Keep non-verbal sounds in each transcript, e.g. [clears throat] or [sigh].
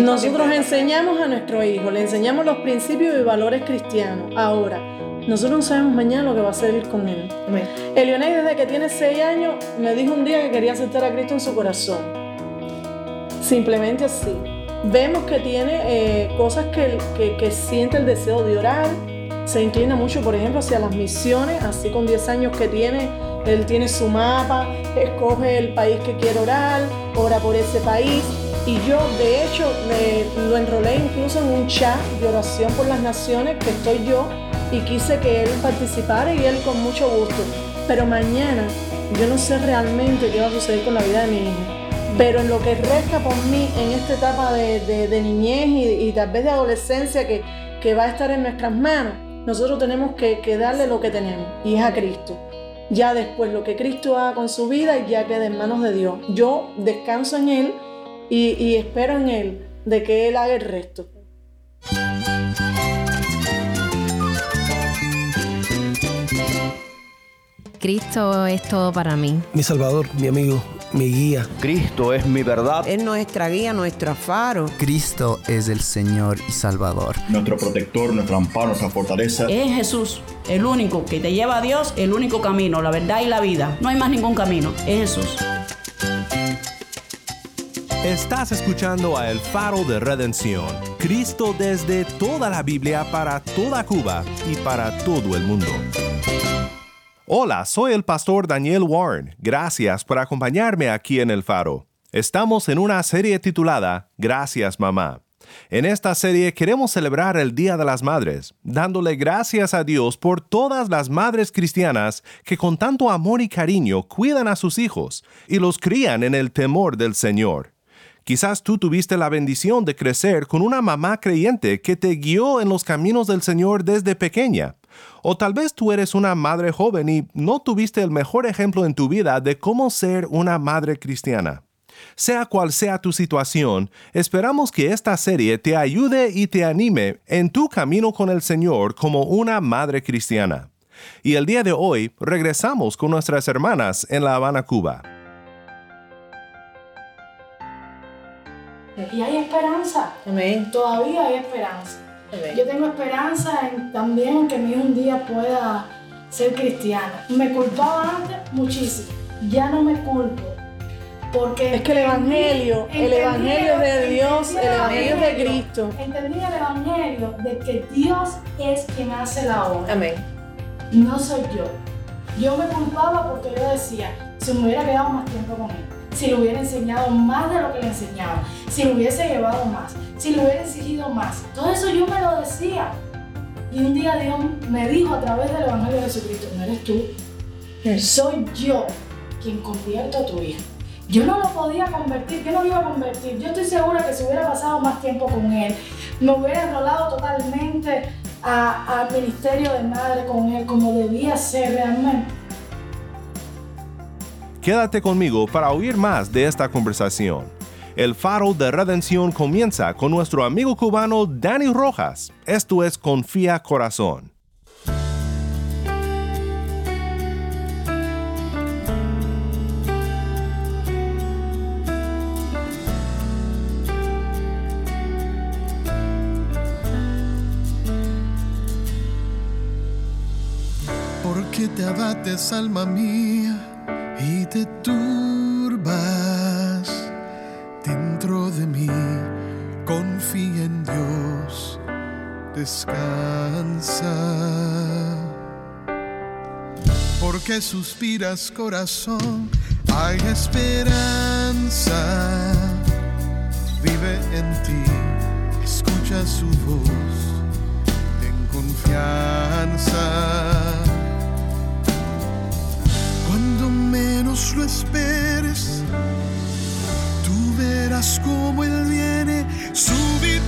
Nosotros enseñamos a nuestro hijo, le enseñamos los principios y valores cristianos. Ahora, nosotros no sabemos mañana lo que va a hacer con él. Elionei desde que tiene seis años me dijo un día que quería aceptar a Cristo en su corazón. Simplemente así. Vemos que tiene eh, cosas que, que, siente el deseo de orar, se inclina mucho, por ejemplo, hacia las misiones, así con 10 años que tiene, él tiene su mapa, escoge el país que quiere orar, ora por ese país. Y yo, de hecho, lo enrolé incluso en un chat de oración por las naciones, que estoy yo, y quise que él participara y él con mucho gusto. Pero mañana yo no sé realmente qué va a suceder con la vida de mi hijo. Pero en lo que resta por mí en esta etapa de, niñez y, tal vez de adolescencia que, que va a estar en nuestras manos, nosotros tenemos que, que, darle lo que tenemos y es a Cristo. Ya después lo que Cristo haga con su vida ya queda en manos de Dios. Yo descanso en Él y, espero en Él de que Él haga el resto. Cristo es todo para mí. Mi Salvador, mi amigo, mi guía. Cristo es mi verdad. Es nuestra guía, nuestro faro. Cristo es el Señor y Salvador. Nuestro protector, nuestro amparo, nuestra fortaleza. Es Jesús, el único que te lleva a Dios, el único camino, la verdad y la vida. No hay más ningún camino, es Jesús. Estás escuchando a El Faro de Redención, Cristo desde toda la Biblia para toda Cuba y para todo el mundo. Hola, soy el pastor Daniel Warren. Gracias por acompañarme aquí en El Faro. Estamos en una serie titulada Gracias Mamá. En esta serie queremos celebrar el Día de las Madres, dándole gracias a Dios por todas las madres cristianas que con tanto amor y cariño cuidan a sus hijos y los crían en el temor del Señor. Quizás tú tuviste la bendición de crecer con una mamá creyente que te guió en los caminos del Señor desde pequeña. O tal vez tú eres una madre joven y no tuviste el mejor ejemplo en tu vida de cómo ser una madre cristiana. Sea cual sea tu situación, esperamos que esta serie te ayude y te anime en tu camino con el Señor como una madre cristiana. Y el día de hoy regresamos con nuestras hermanas en La Habana, Cuba. Y hay esperanza. Todavía hay esperanza. Yo tengo esperanza en, también en que mi hijo un día pueda ser cristiana. Me culpaba antes muchísimo. Ya no me culpo. Porque es que el evangelio, el evangelio de Dios, el evangelio de Cristo. Entendí el evangelio de que Dios es quien hace la obra. Amén. No soy yo. Yo me culpaba porque yo decía, si me hubiera quedado más tiempo con él si le hubiera enseñado más de lo que le enseñaba, si le hubiese llevado más, si le hubiera exigido más. Todo eso yo me lo decía. Y un día Dios me dijo a través del Evangelio de Jesucristo, no eres tú, soy yo quien convierto a tu hijo. Yo no lo podía convertir, yo no lo iba a convertir. Yo estoy segura que si hubiera pasado más tiempo con él, me hubiera enrolado totalmente al ministerio de madre con él como debía ser realmente Quédate conmigo para oír más de esta conversación. El faro de redención comienza con nuestro amigo cubano Dani Rojas. Esto es Confía Corazón. Porque te abates, alma mía te turbas dentro de mí. Confía en Dios, descansa. Porque suspiras corazón, hay esperanza. Vive en ti, escucha su voz, ten confianza menos lo esperes, tú verás cómo Él viene súbitamente.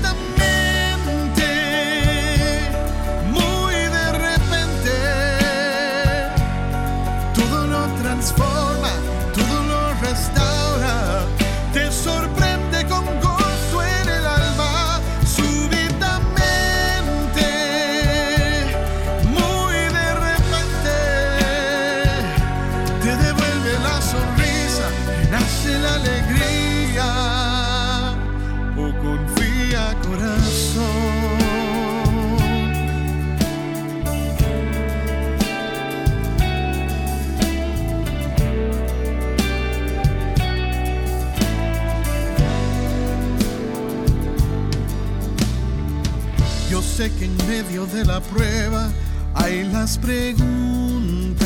Medio de la prueba hay las preguntas.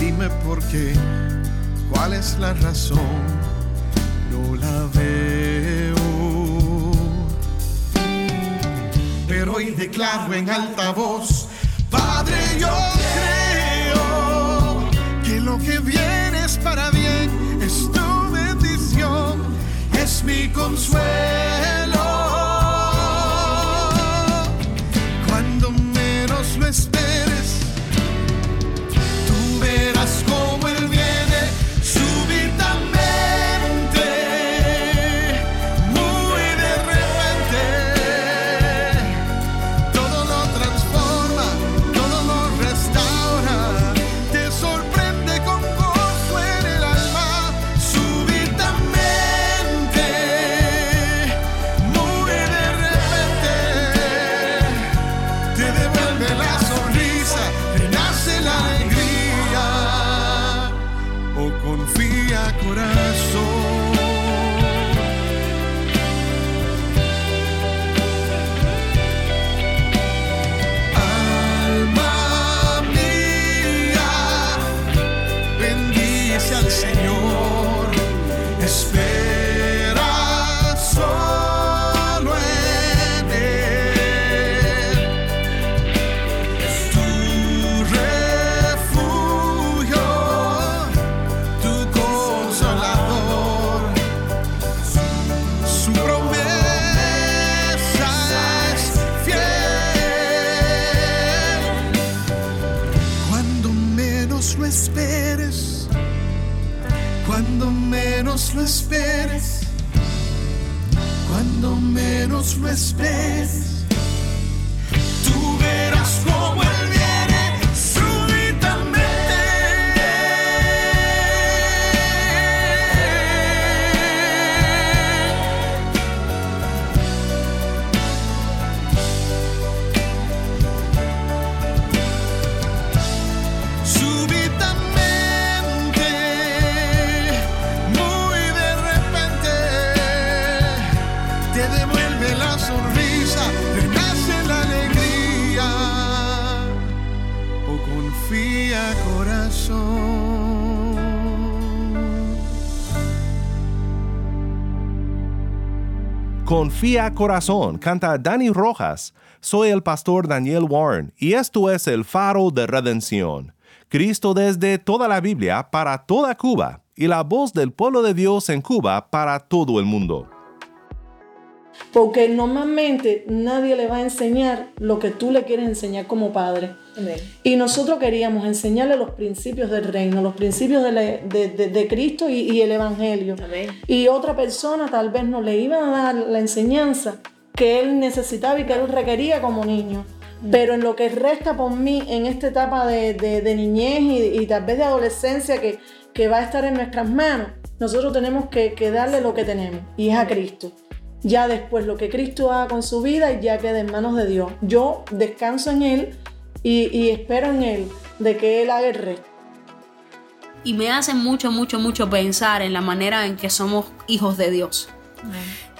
Dime por qué, cuál es la razón, no la veo. Pero hoy declaro en alta voz, Padre, yo creo que lo que viene es para bien, es tu bendición, es mi consuelo. Te devuelve la sonrisa, renace la alegría, o confía corazón. Menos lo Confía corazón, canta Danny Rojas. Soy el pastor Daniel Warren y esto es el faro de redención. Cristo desde toda la Biblia para toda Cuba y la voz del pueblo de Dios en Cuba para todo el mundo. Porque normalmente nadie le va a enseñar lo que tú le quieres enseñar como padre. Y nosotros queríamos enseñarle los principios del reino, los principios de, la- de- de- de Cristo y, y el Evangelio. Y otra persona tal vez no le iba a dar la enseñanza que él necesitaba y que él requería como niño. Pero en lo que resta por mí en esta etapa de, de- de niñez y, y tal vez de adolescencia que, que va a estar en nuestras manos, nosotros tenemos que, que darle lo que tenemos y es a Cristo. Ya después lo que Cristo haga con su vida ya queda en manos de Dios. Yo descanso en Él y, y espero en Él de que Él haga el resto. y me hace mucho, mucho, mucho pensar en la manera en que somos hijos de Dios.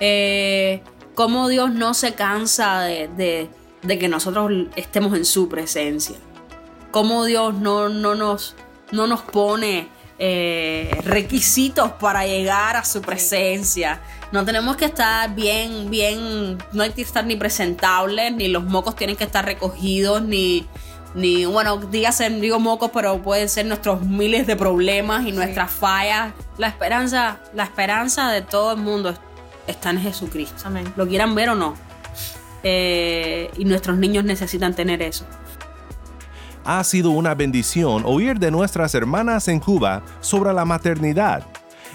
Eh, cómo Dios no se cansa de, de- de que nosotros estemos en su presencia. Cómo Dios no, no, nos, no nos pone eh, requisitos para llegar a su presencia. No tenemos que estar bien, bien, no hay que estar ni presentables, ni los mocos tienen que estar recogidos, ni, ni bueno, dígase, digo mocos, pero pueden ser nuestros miles de problemas y nuestras fallas. La esperanza, la esperanza de todo el mundo está en Jesucristo. Lo quieran ver o no. Eh, y nuestros niños necesitan tener eso. Ha sido una bendición oír de nuestras hermanas en Cuba sobre la maternidad.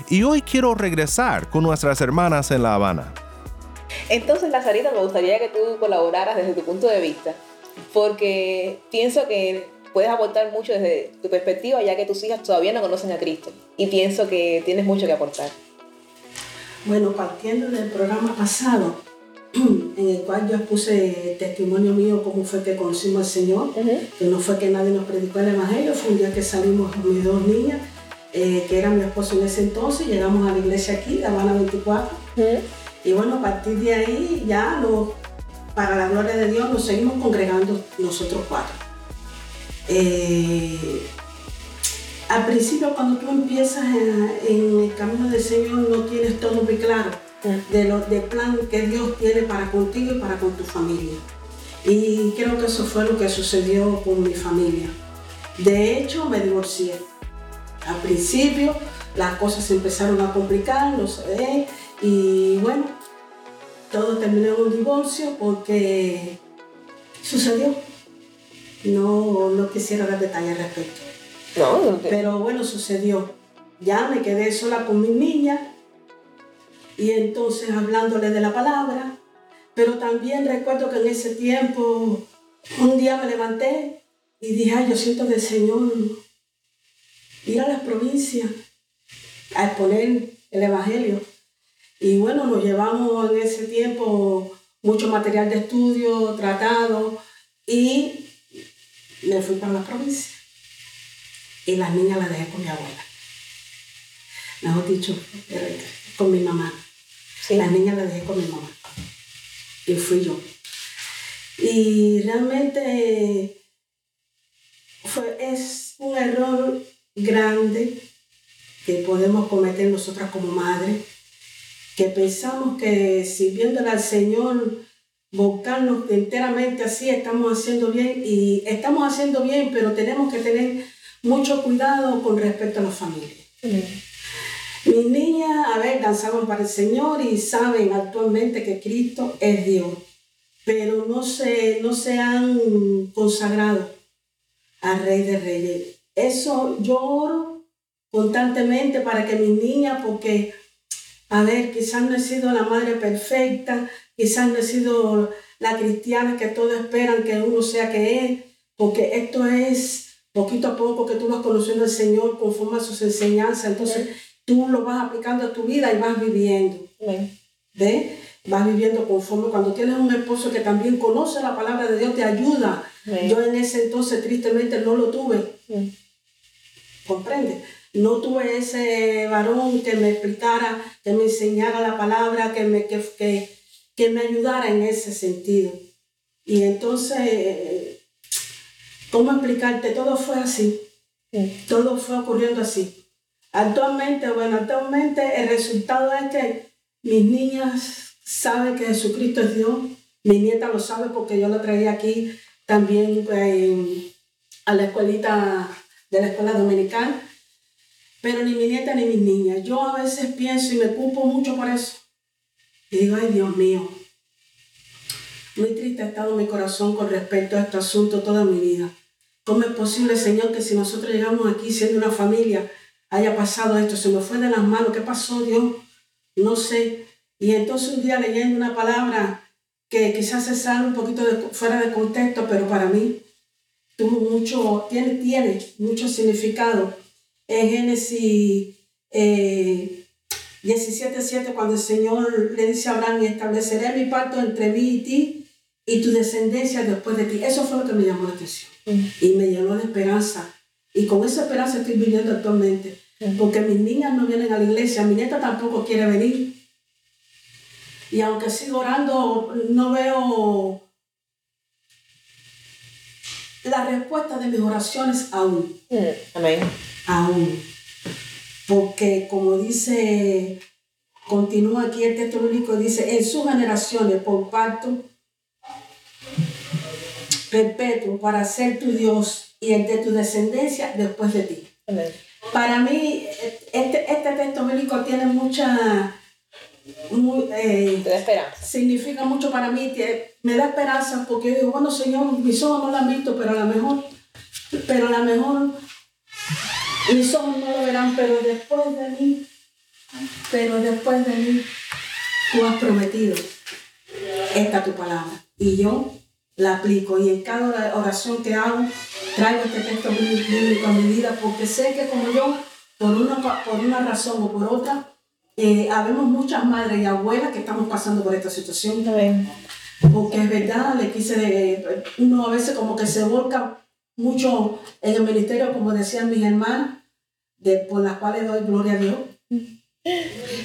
Y hoy quiero regresar con nuestras hermanas en La Habana. Entonces, Lazarita, me gustaría que tú colaboraras desde tu punto de vista, porque pienso que puedes aportar mucho desde tu perspectiva, ya que tus hijas todavía no conocen a Cristo, y pienso que tienes mucho que aportar. Bueno, partiendo del programa pasado, [clears throat] en el cual yo puse testimonio mío cómo fue que conocimos al Señor, que no fue que nadie nos predicó el Evangelio, fue un día que salimos mis dos niñas, eh, que era mi esposo en ese entonces, llegamos a la iglesia aquí, La Habana 24, y bueno, a partir de ahí ya para la gloria de Dios, nos seguimos congregando nosotros cuatro. Eh, al principio, cuando tú empiezas en, en el camino del Señor, no tienes todo muy claro de lo, del plan que Dios tiene para contigo y para con tu familia. Y creo que eso fue lo que sucedió con mi familia. De hecho, me divorcié. Al principio, las cosas se empezaron a complicar, no sé, y bueno, todo terminó en un divorcio porque sucedió. No, no quisiera dar detalles al respecto. No, Pero bueno, sucedió. Ya me quedé sola con mi niña y entonces hablándole de la palabra. Pero también recuerdo que en ese tiempo, un día me levanté y dije, ay, yo siento del Señor ir a las provincias a exponer el Evangelio. Y bueno, nos llevamos en ese tiempo mucho material de estudio, tratado, y me fui para la provincia. Y las niñas las dejé con mi abuela. Mejor dicho, eh, con mi mamá. Las niñas las dejé con mi mamá. Y fui yo. Y realmente fue, es un error grande que podemos cometer nosotras como madres, que pensamos que sirviéndole al Señor, buscarnos enteramente así, estamos haciendo bien y estamos haciendo bien, pero tenemos que tener mucho cuidado con respecto a la familia. Mis niñas, a ver, danzaban para el Señor y saben actualmente que Cristo es Dios, pero no se, no se han consagrado al Rey de Reyes. Eso yo oro constantemente para que mis niñas, porque, a ver, quizás no he sido la madre perfecta, quizás no he sido la cristiana que todos esperan que uno sea que es, porque esto es poquito a poco que tú vas conociendo al Señor conforme a sus enseñanzas, entonces tú lo vas aplicando a tu vida y vas viviendo. ¿Ves? Vas viviendo conforme. Cuando tienes un esposo que también conoce la palabra de Dios, te ayuda. Yo en ese entonces tristemente no lo tuve. ¿Comprende? No tuve ese varón que me explicara, que me enseñara la palabra, que me, que, que, que me ayudara en ese sentido. Y entonces, ¿cómo explicarte? Todo fue así. Todo fue ocurriendo así. Actualmente, bueno, actualmente el resultado es que mis niñas saben que Jesucristo es Dios. Mi nieta lo sabe porque yo la traía aquí también eh, a la escuelita de la escuela dominical. Pero ni mi nieta ni mis niñas. Yo a veces pienso y me culpo mucho por eso. Y digo, ay Dios mío, muy triste ha estado mi corazón con respecto a este asunto toda mi vida. ¿Cómo es posible, Señor, que si nosotros llegamos aquí siendo una familia, haya pasado esto? Se nos fue de las manos. ¿Qué pasó, Dios? No sé. Y entonces un día leyendo una palabra que quizás se sale un poquito de, fuera de contexto, pero para mí tuvo mucho, tiene, tiene mucho significado. En Génesis eh, 17.7, cuando el Señor le dice a Abraham, y estableceré mi pacto entre mí y ti y tu descendencia después de ti. Eso fue lo que me llamó la atención y me llenó de esperanza. Y con esa esperanza estoy viviendo actualmente. Porque mis niñas no vienen a la iglesia, mi nieta tampoco quiere venir. Y aunque sigo orando, no veo la respuesta de mis oraciones aún. Amén. Aún. Porque como dice, continúa aquí el texto bíblico, dice, en sus generaciones por pacto perpetuo para ser tu Dios y el de tu descendencia después de ti. Para mí, este, este texto bíblico tiene mucha... muy, eh, significa mucho para mí, me da esperanza porque yo digo, bueno Señor, mis ojos no lo han visto, pero a lo mejor, pero a lo mejor mis ojos no lo verán, pero después de mí, pero después de mí, tú has prometido esta tu palabra. Y yo la aplico y en cada oración que hago traigo este texto bíblico a mi vida porque sé que como yo, por una, por una razón o por otra, eh, habemos muchas madres y abuelas que estamos pasando por esta situación. Porque es verdad, le quise, uno a veces como que se volca mucho en el ministerio, como decían mis hermanas, de, por las cuales doy gloria a Dios.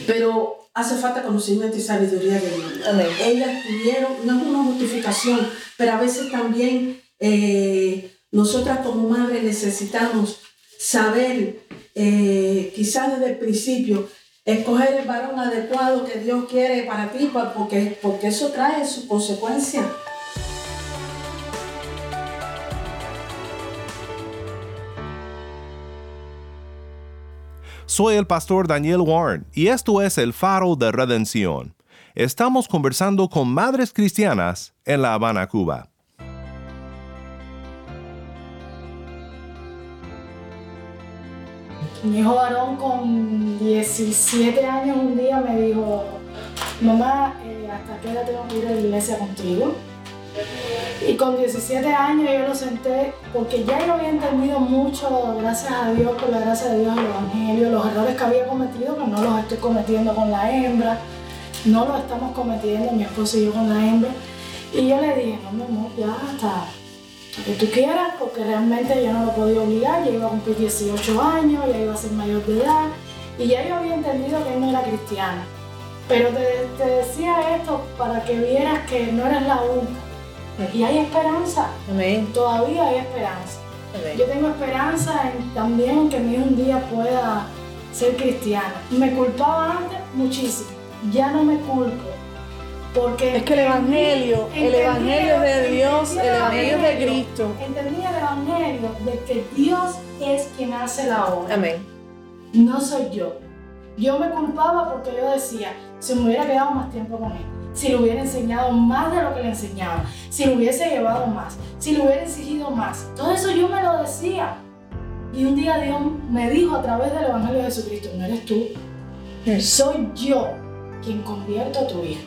Pero hace falta conocimiento y sabiduría de Dios. Ellas tuvieron, no es una justificación, pero a veces también eh, nosotras como madres necesitamos saber, eh, quizás desde el principio, escoger el varón adecuado que Dios quiere para ti, porque, porque eso trae su consecuencia. Soy el pastor Daniel Warren y esto es el faro de redención. Estamos conversando con madres cristianas en La Habana, Cuba. Mi hijo varón con 17 años un día me dijo, mamá, eh, ¿hasta qué hora tengo que ir a la iglesia contigo? Y con 17 años yo lo senté porque ya yo había entendido mucho, gracias a Dios, por la gracia de Dios, el Evangelio, los errores que había cometido, que no los estoy cometiendo con la hembra, no los estamos cometiendo mi esposo y yo con la hembra. Y yo le dije, no, mi amor, ya hasta que tú quieras, porque realmente yo no lo podía obligar, ya iba a cumplir 18 años, ya iba a ser mayor de edad, y ya yo había entendido que él no era cristiano. Pero te, te decía esto para que vieras que no eres la única y hay esperanza. Todavía hay esperanza. Yo tengo esperanza en, también que mi hijo un día pueda ser cristiano. Me culpaba antes muchísimo. Ya no me culpo. Porque es que el Evangelio, el Evangelio de Dios, el Evangelio de Cristo. Entendí el Evangelio de que Dios es quien hace la obra. Amén. No soy yo. Yo me culpaba porque yo decía, si me hubiera quedado más tiempo con él si le hubiera enseñado más de lo que le enseñaba, si le hubiese llevado más, si le hubiera exigido más. Todo eso yo me lo decía. Y un día Dios me dijo a través del Evangelio de Jesucristo, no eres tú, soy yo quien convierto a tu hijo.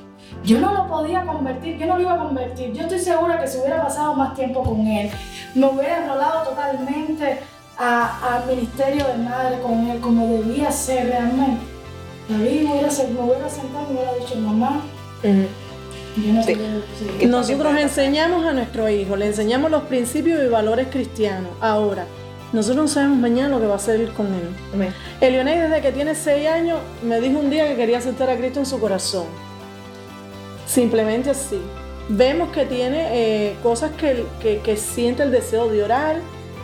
Yo no lo podía convertir, yo no lo iba a convertir. Yo estoy segura que si hubiera pasado más tiempo con él, me hubiera enrolado totalmente al ministerio de madre con él, como debía ser realmente. David me hubiera, me hubiera sentado y me hubiera dicho, mamá, nosotros enseñamos a nuestro hijo, le enseñamos los principios y valores cristianos. Ahora, nosotros no sabemos mañana lo que va a hacer con él. Elionel, desde que tiene 6 años, me dijo un día que quería aceptar a Cristo en su corazón. Simplemente así. Vemos que tiene eh, cosas que, que siente el deseo de orar,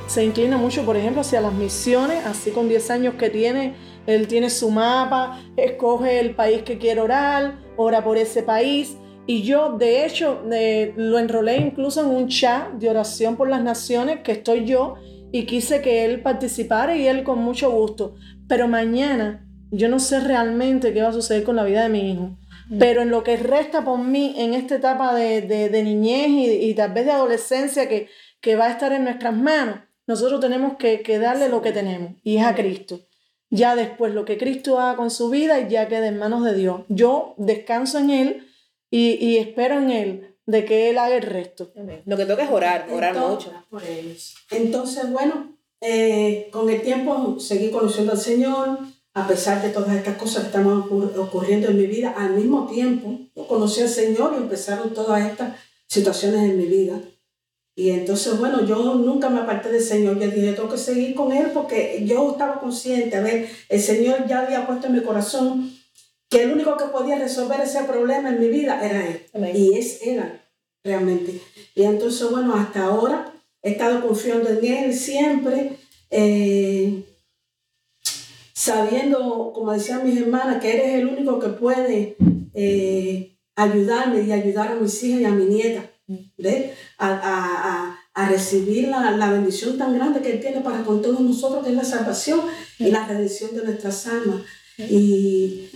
se inclina mucho, por ejemplo, hacia las misiones, así con 10 años que tiene, él tiene su mapa, escoge el país que quiere orar, ora por ese país. Y yo, de hecho, lo enrolé incluso en un chat de oración por las naciones, que estoy yo, y quise que él participara y él con mucho gusto. Pero mañana yo no sé realmente qué va a suceder con la vida de mi hijo. Mm. Pero en lo que resta por mí en esta etapa de, niñez y, tal vez de adolescencia que, que va a estar en nuestras manos, nosotros tenemos que, que darle lo que tenemos y es a Cristo. Ya después lo que Cristo haga con su vida ya queda en manos de Dios. Yo descanso en Él y, espero en Él de que Él haga el resto. Lo que toca es orar, orar mucho. Por ellos. Entonces, bueno, eh, con el tiempo seguí conociendo al Señor, a pesar de todas estas cosas que están ocurriendo en mi vida, al mismo tiempo yo conocí al Señor y empezaron todas estas situaciones en mi vida. Y entonces, bueno, yo nunca me aparté del Señor. Yo dije, tengo que seguir con Él porque yo estaba consciente, a ver, el Señor ya había puesto en mi corazón que el único que podía resolver ese problema en mi vida era Él. Y es Él, realmente. Y entonces, bueno, hasta ahora he estado confiando en Él siempre, eh, sabiendo, como decían mis hermanas, que eres el único que puede eh, ayudarme y ayudar a mis hijas y a mi nieta. A, recibir la, bendición tan grande que Él tiene para con todos nosotros, que es la salvación y la redención de nuestras almas. Y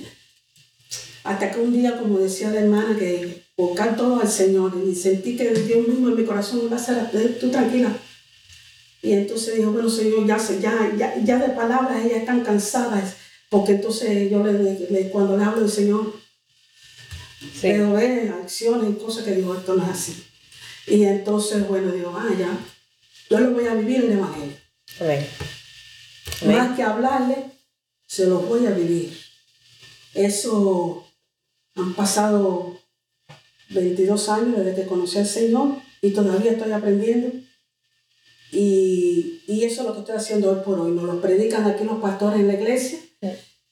hasta que un día, como decía la hermana, que buscar todo al Señor y sentí que Dios mismo en mi corazón va a ser, tú tranquila. Y entonces dijo, bueno, Señor, ya, ya, ya, de palabras ellas están cansadas, porque entonces yo le, cuando le hablo del Señor, pero ve acciones y cosas que digo, esto no es así. Y entonces, bueno, digo, ah, ya, yo lo voy a vivir en el Evangelio. Más que hablarle, se lo voy a vivir. Eso han pasado 22 años desde que conocí al Señor y todavía estoy aprendiendo. Y, y, eso es lo que estoy haciendo hoy por hoy. Nos lo predican aquí los pastores en la iglesia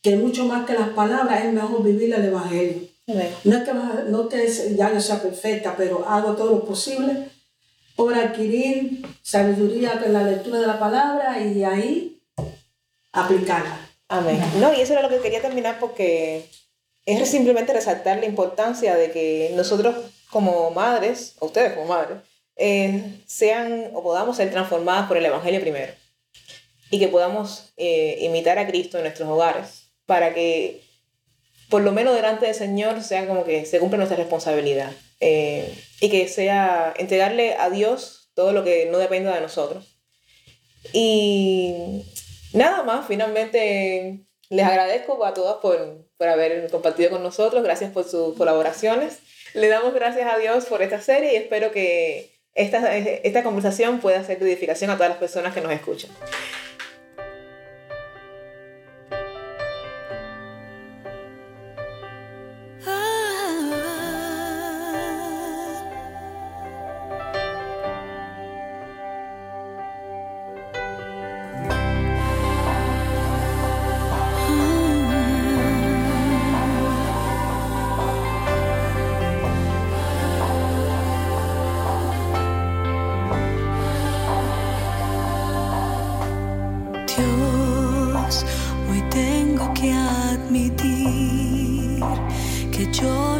que mucho más que las palabras es mejor vivir el Evangelio. No es que, no que ya yo sea perfecta, pero hago todo lo posible por adquirir sabiduría en la lectura de la palabra y de ahí aplicarla. Amén. No, y eso era lo que quería terminar porque es simplemente resaltar la importancia de que nosotros como madres, o ustedes como madres, eh, sean o podamos ser transformadas por el Evangelio primero. Y que podamos eh, imitar a Cristo en nuestros hogares para que por lo menos delante del Señor sea como que se cumple nuestra responsabilidad. Eh, y que sea entregarle a Dios todo lo que no dependa de nosotros. Y nada más, finalmente les agradezco a todas por, por haber compartido con nosotros, gracias por sus colaboraciones. Le damos gracias a Dios por esta serie y espero que esta, esta conversación pueda ser de edificación a todas las personas que nos escuchan.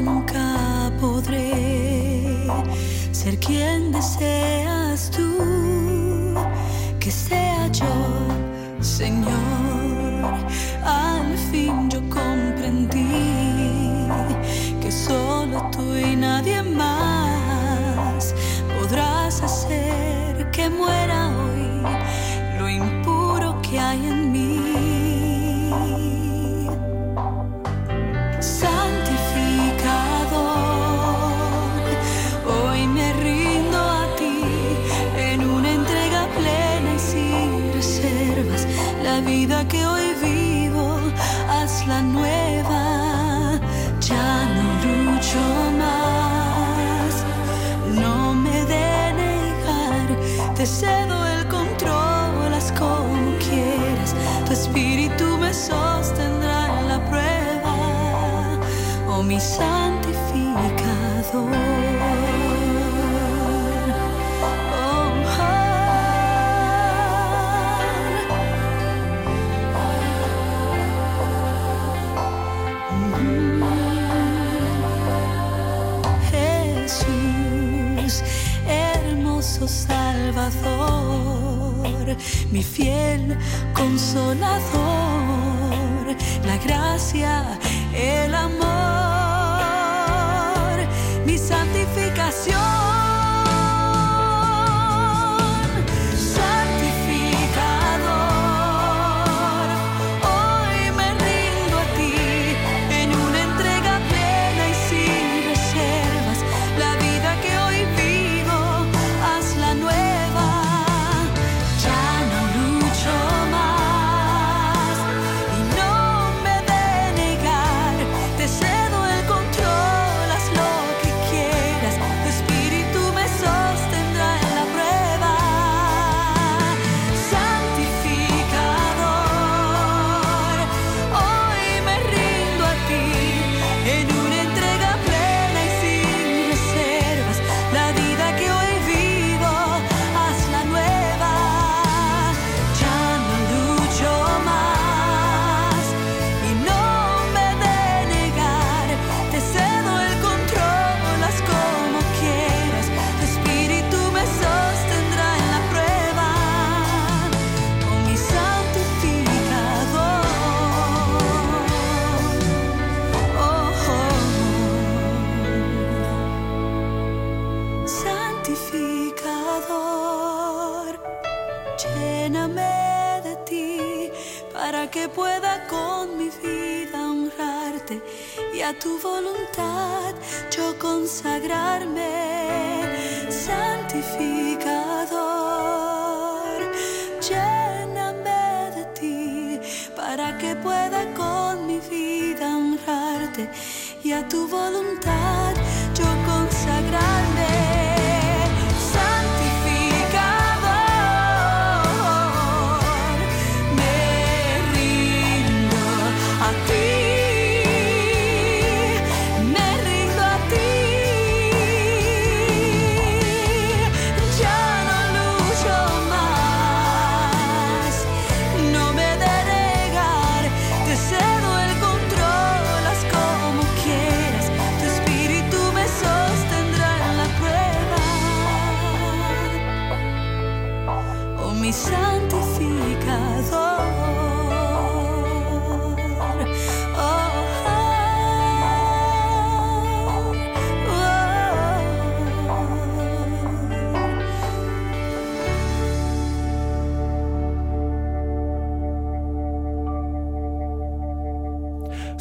Nunca podré ser quien deseas tú que sea yo, Señor. Tu espíritu me sostendrá en la prueba, oh mi santificador. Oh, Salvador, mi fiel consolador, la gracia, el amor, que pueda con mi vida honrarte y a tu voluntad yo consagrarme. Santificador, lléname de ti para que pueda con mi vida honrarte y a tu voluntad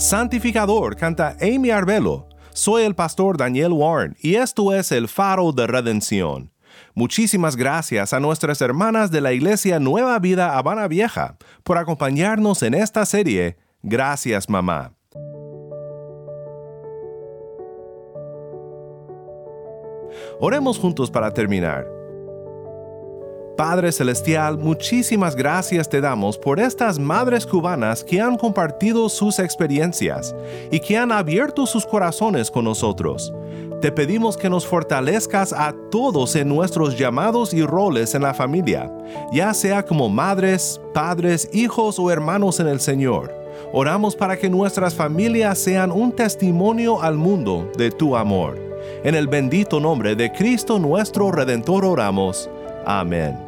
Santificador canta Amy Arbelo. Soy el pastor Daniel Warren y esto es el faro de redención. Muchísimas gracias a nuestras hermanas de la Iglesia Nueva Vida Habana Vieja por acompañarnos en esta serie. Gracias, mamá. Oremos juntos para terminar. Padre Celestial, muchísimas gracias te damos por estas madres cubanas que han compartido sus experiencias y que han abierto sus corazones con nosotros. Te pedimos que nos fortalezcas a todos en nuestros llamados y roles en la familia, ya sea como madres, padres, hijos o hermanos en el Señor. Oramos para que nuestras familias sean un testimonio al mundo de tu amor. En el bendito nombre de Cristo nuestro Redentor oramos. Amén.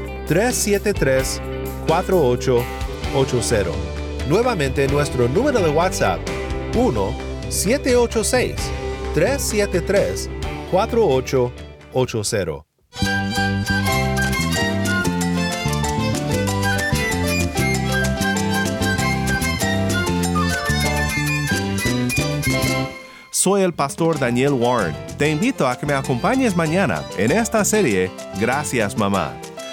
373-4880. Nuevamente nuestro número de WhatsApp 1-786-373-4880. Soy el pastor Daniel Warren. Te invito a que me acompañes mañana en esta serie Gracias Mamá